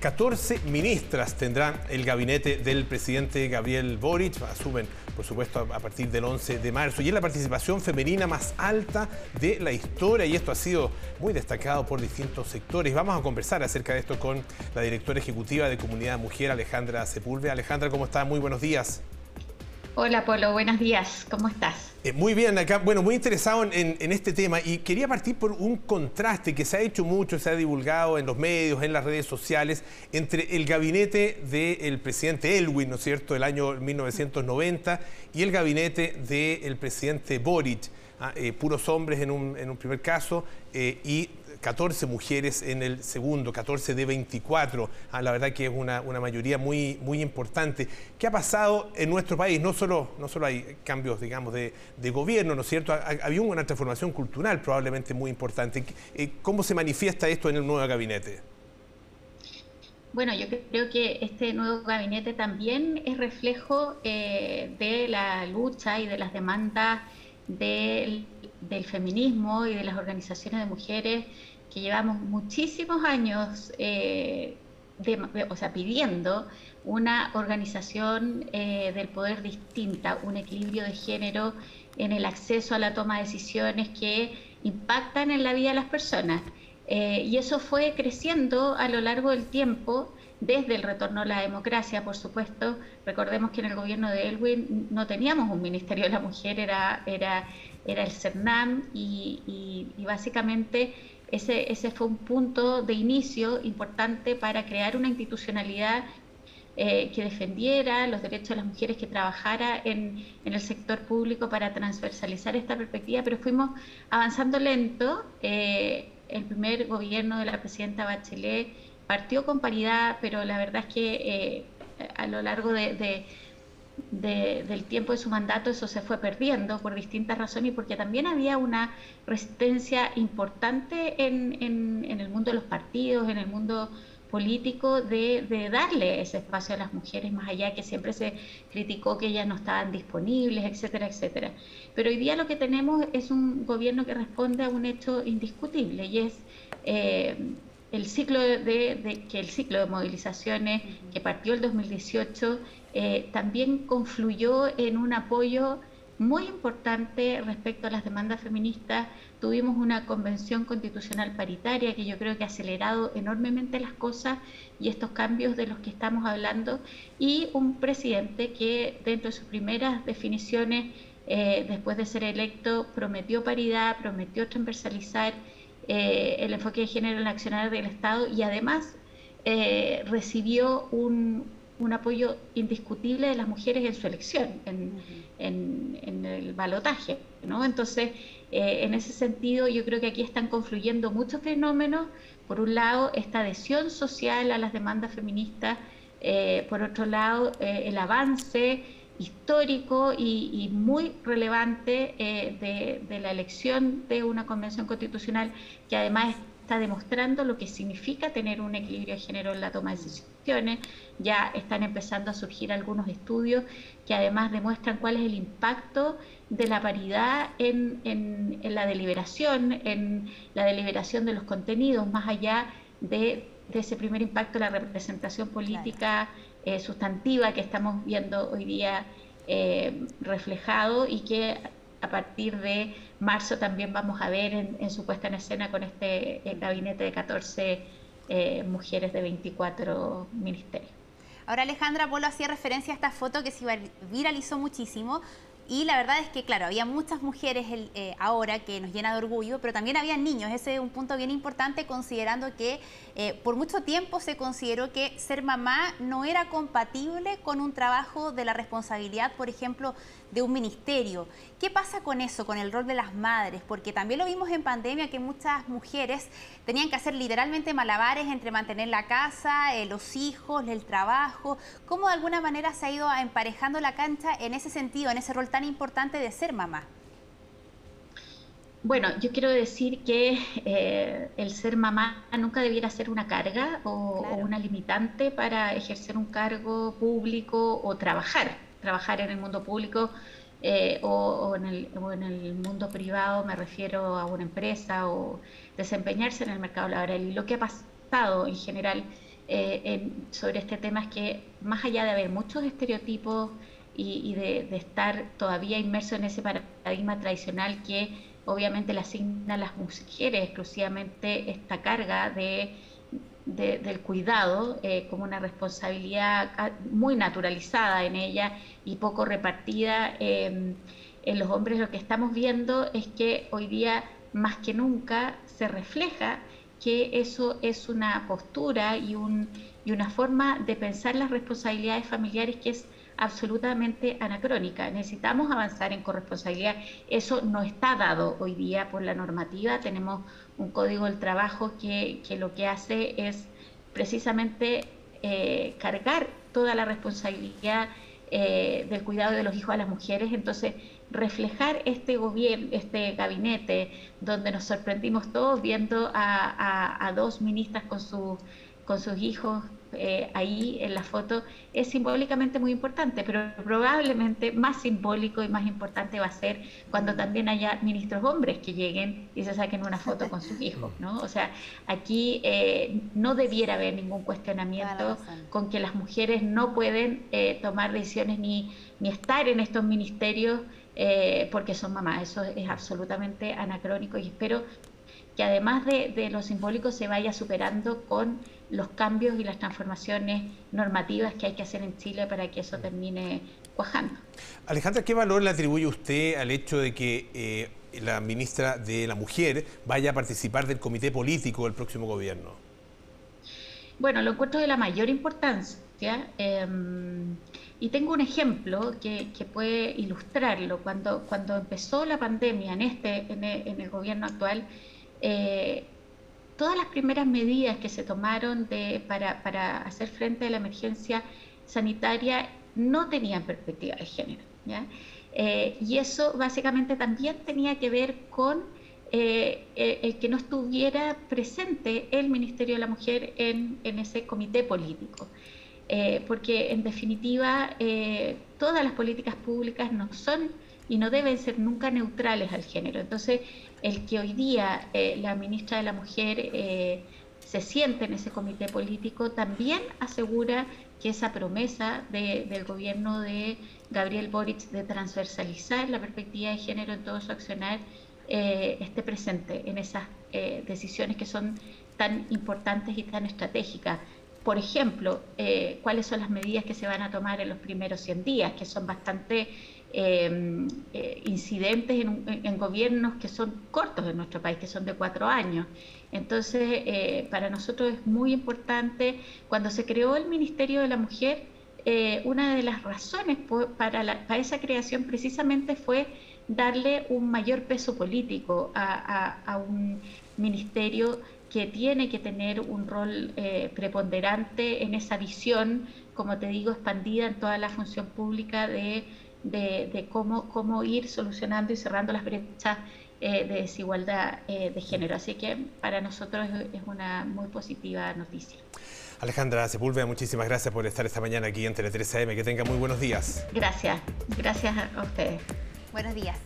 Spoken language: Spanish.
14 ministras tendrá el gabinete del presidente Gabriel Boric. Asumen, por supuesto, a partir del 11 de marzo. Y es la participación femenina más alta de la historia. Y esto ha sido muy destacado por distintos sectores. Vamos a conversar acerca de esto con la directora ejecutiva de Comunidad Mujer, Alejandra Sepúlveda. Alejandra, ¿cómo está? Muy buenos días. Hola Polo, buenos días, ¿cómo estás? Eh, muy bien, acá, bueno, muy interesado en, este tema y quería partir por un contraste que se ha hecho mucho, se ha divulgado en los medios, en las redes sociales, entre el gabinete del presidente Elwin, ¿no es cierto?, del año 1990 y el gabinete del presidente Boric. Ah, eh, puros hombres en un, primer caso eh, y 14 mujeres en el segundo, 14 de 24. Ah, la verdad que es una, mayoría muy, muy importante. ¿Qué ha pasado en nuestro país? No solo, no solo hay cambios, digamos, de, gobierno, ¿no es cierto? Había una transformación cultural probablemente muy importante. Eh, ¿Cómo se manifiesta esto en el nuevo gabinete? Bueno, yo creo que este nuevo gabinete también es reflejo eh, de la lucha y de las demandas del, del, feminismo y de las organizaciones de mujeres que llevamos muchísimos años eh, o sea, pidiendo una organización eh, del poder distinta, un equilibrio de género en el acceso a la toma de decisiones que impactan en la vida de las personas. Eh, y eso fue creciendo a lo largo del tiempo desde el retorno a la democracia, por supuesto. Recordemos que en el gobierno de Elwin no teníamos un Ministerio de la Mujer, era, era, era el CERNAM y básicamente ese, ese fue un punto de inicio importante para crear una institucionalidad eh, que defendiera los derechos de las mujeres, que trabajara en, en, el sector público para transversalizar esta perspectiva, pero fuimos avanzando lento. Eh, el primer gobierno de la presidenta Bachelet partió con paridad, pero la verdad es que eh, a lo largo de del tiempo de su mandato eso se fue perdiendo por distintas razones y porque también había una resistencia importante en, en, el mundo de los partidos, en el mundo político de, darle ese espacio a las mujeres, más allá que siempre se criticó que ellas no estaban disponibles, etcétera, etcétera. Pero hoy día lo que tenemos es un gobierno que responde a un hecho indiscutible y es eh, el ciclo de, que el ciclo de movilizaciones que partió el 2018 eh, también confluyó en un apoyo muy importante respecto a las demandas feministas. Tuvimos una convención constitucional paritaria que yo creo que ha acelerado enormemente las cosas y estos cambios de los que estamos hablando y un presidente que dentro de sus primeras definiciones, eh, después de ser electo, prometió paridad, prometió transversalizar eh, el enfoque de género en accionar del Estado y además eh, recibió un, un, apoyo indiscutible de las mujeres en su elección, en, en, el balotaje. ¿no? Entonces, eh, en ese sentido, yo creo que aquí están confluyendo muchos fenómenos. Por un lado, esta adhesión social a las demandas feministas, por otro lado, el avance histórico y, muy relevante eh, de, la elección de una convención constitucional que además está demostrando lo que significa tener un equilibrio de género en la toma de decisiones. Ya están empezando a surgir algunos estudios que además demuestran cuál es el impacto de la paridad en, la deliberación, en la deliberación de los contenidos, más allá de, ese primer impacto de la representación política. Eh, sustantiva que estamos viendo hoy día eh, reflejado y que a partir de marzo también vamos a ver en, su puesta en escena con este gabinete de 14 eh, mujeres de 24 ministerios. Ahora Alejandra Polo hacía referencia a esta foto que se viralizó muchísimo, y la verdad es que, claro, había muchas mujeres eh, ahora que nos llena de orgullo, pero también había niños. Ese es un punto bien importante considerando que eh, por mucho tiempo se consideró que ser mamá no era compatible con un trabajo de la responsabilidad, por ejemplo, de un ministerio. ¿Qué pasa con eso, con el rol de las madres? Porque también lo vimos en pandemia que muchas mujeres tenían que hacer literalmente malabares entre mantener la casa, eh, los hijos, el trabajo. ¿Cómo de alguna manera se ha ido emparejando la cancha en ese sentido, en ese rol tan importante de ser mamá? Bueno, yo quiero decir que eh, el ser mamá nunca debiera ser una carga o, una limitante para ejercer un cargo público o trabajar, trabajar en el mundo público eh, o, en el, o, en el, mundo privado, me refiero a una empresa o desempeñarse en el mercado laboral. Y lo que ha pasado en general sobre este tema es que más allá de haber muchos estereotipos y, de, estar todavía inmerso en ese paradigma tradicional que obviamente le asigna a las mujeres exclusivamente esta carga de, del cuidado eh, como una responsabilidad muy naturalizada en ella y poco repartida em, en los hombres, lo que estamos viendo es que hoy día más que nunca se refleja que eso es una postura y, un, y una forma de pensar las responsabilidades familiares que es absolutamente anacrónica. Necesitamos avanzar en corresponsabilidad. Eso no está dado hoy día por la normativa. Tenemos un código del trabajo que, lo que hace es precisamente eh, cargar toda la responsabilidad eh, del cuidado de los hijos a las mujeres. Entonces, reflejar este gobierno, este gabinete, donde nos sorprendimos todos viendo a, a dos ministras con, su, con sus hijos eh, ahí en la foto es simbólicamente muy importante, pero probablemente más simbólico y más importante va a ser cuando también haya ministros hombres que lleguen y se saquen una foto con sus hijos, ¿no? O sea, aquí eh, no debiera haber ningún cuestionamiento con que las mujeres no pueden eh, tomar decisiones ni, ni estar en estos ministerios porque son mamás. Eso es absolutamente anacrónico y espero que además de, lo simbólico se vaya superando con los cambios y las transformaciones normativas que hay que hacer en Chile para que eso termine cuajando. Alejandra, ¿qué valor le atribuye usted al hecho de que eh, la ministra de la Mujer vaya a participar del comité político del próximo gobierno? Bueno, lo encuentro de la mayor importancia. Em, y tengo un ejemplo que, puede ilustrarlo. Cuando, cuando empezó la pandemia en, este, en el gobierno actual, eh, todas las primeras medidas que se tomaron para, hacer frente a la emergencia sanitaria no tenían perspectiva de género. Eh, y eso básicamente también tenía que ver con eh, el que no estuviera presente el Ministerio de la Mujer en, ese comité político. porque en definitiva todas las políticas públicas no son y no deben ser nunca neutrales al género. Entonces, el que hoy día eh, la ministra de la Mujer eh, se siente en ese comité político también asegura que esa promesa del gobierno de Gabriel Boric de transversalizar la perspectiva de género en todo su accionar eh, esté presente en esas decisiones que son tan importantes y tan estratégicas. Por ejemplo, cuáles son las medidas que se van a tomar en los primeros 100 días, que son bastante Em, eh, incidentes en, gobiernos que son cortos en nuestro país, que son de cuatro años. Entonces, eh, para nosotros es muy importante, cuando se creó el Ministerio de la Mujer, eh, una de las razones para, para, esa creación precisamente fue darle un mayor peso político a, un ministerio que tiene que tener un rol preponderante en esa visión, como te digo, expandida en toda la función pública de de, cómo, cómo ir solucionando y cerrando las brechas eh, de desigualdad eh, de género. Así que para nosotros es una muy positiva noticia. Alejandra Sepúlveda, muchísimas gracias por estar esta mañana aquí en Tele 3 AM. Que tenga muy buenos días. Gracias, gracias a ustedes. Buenos días.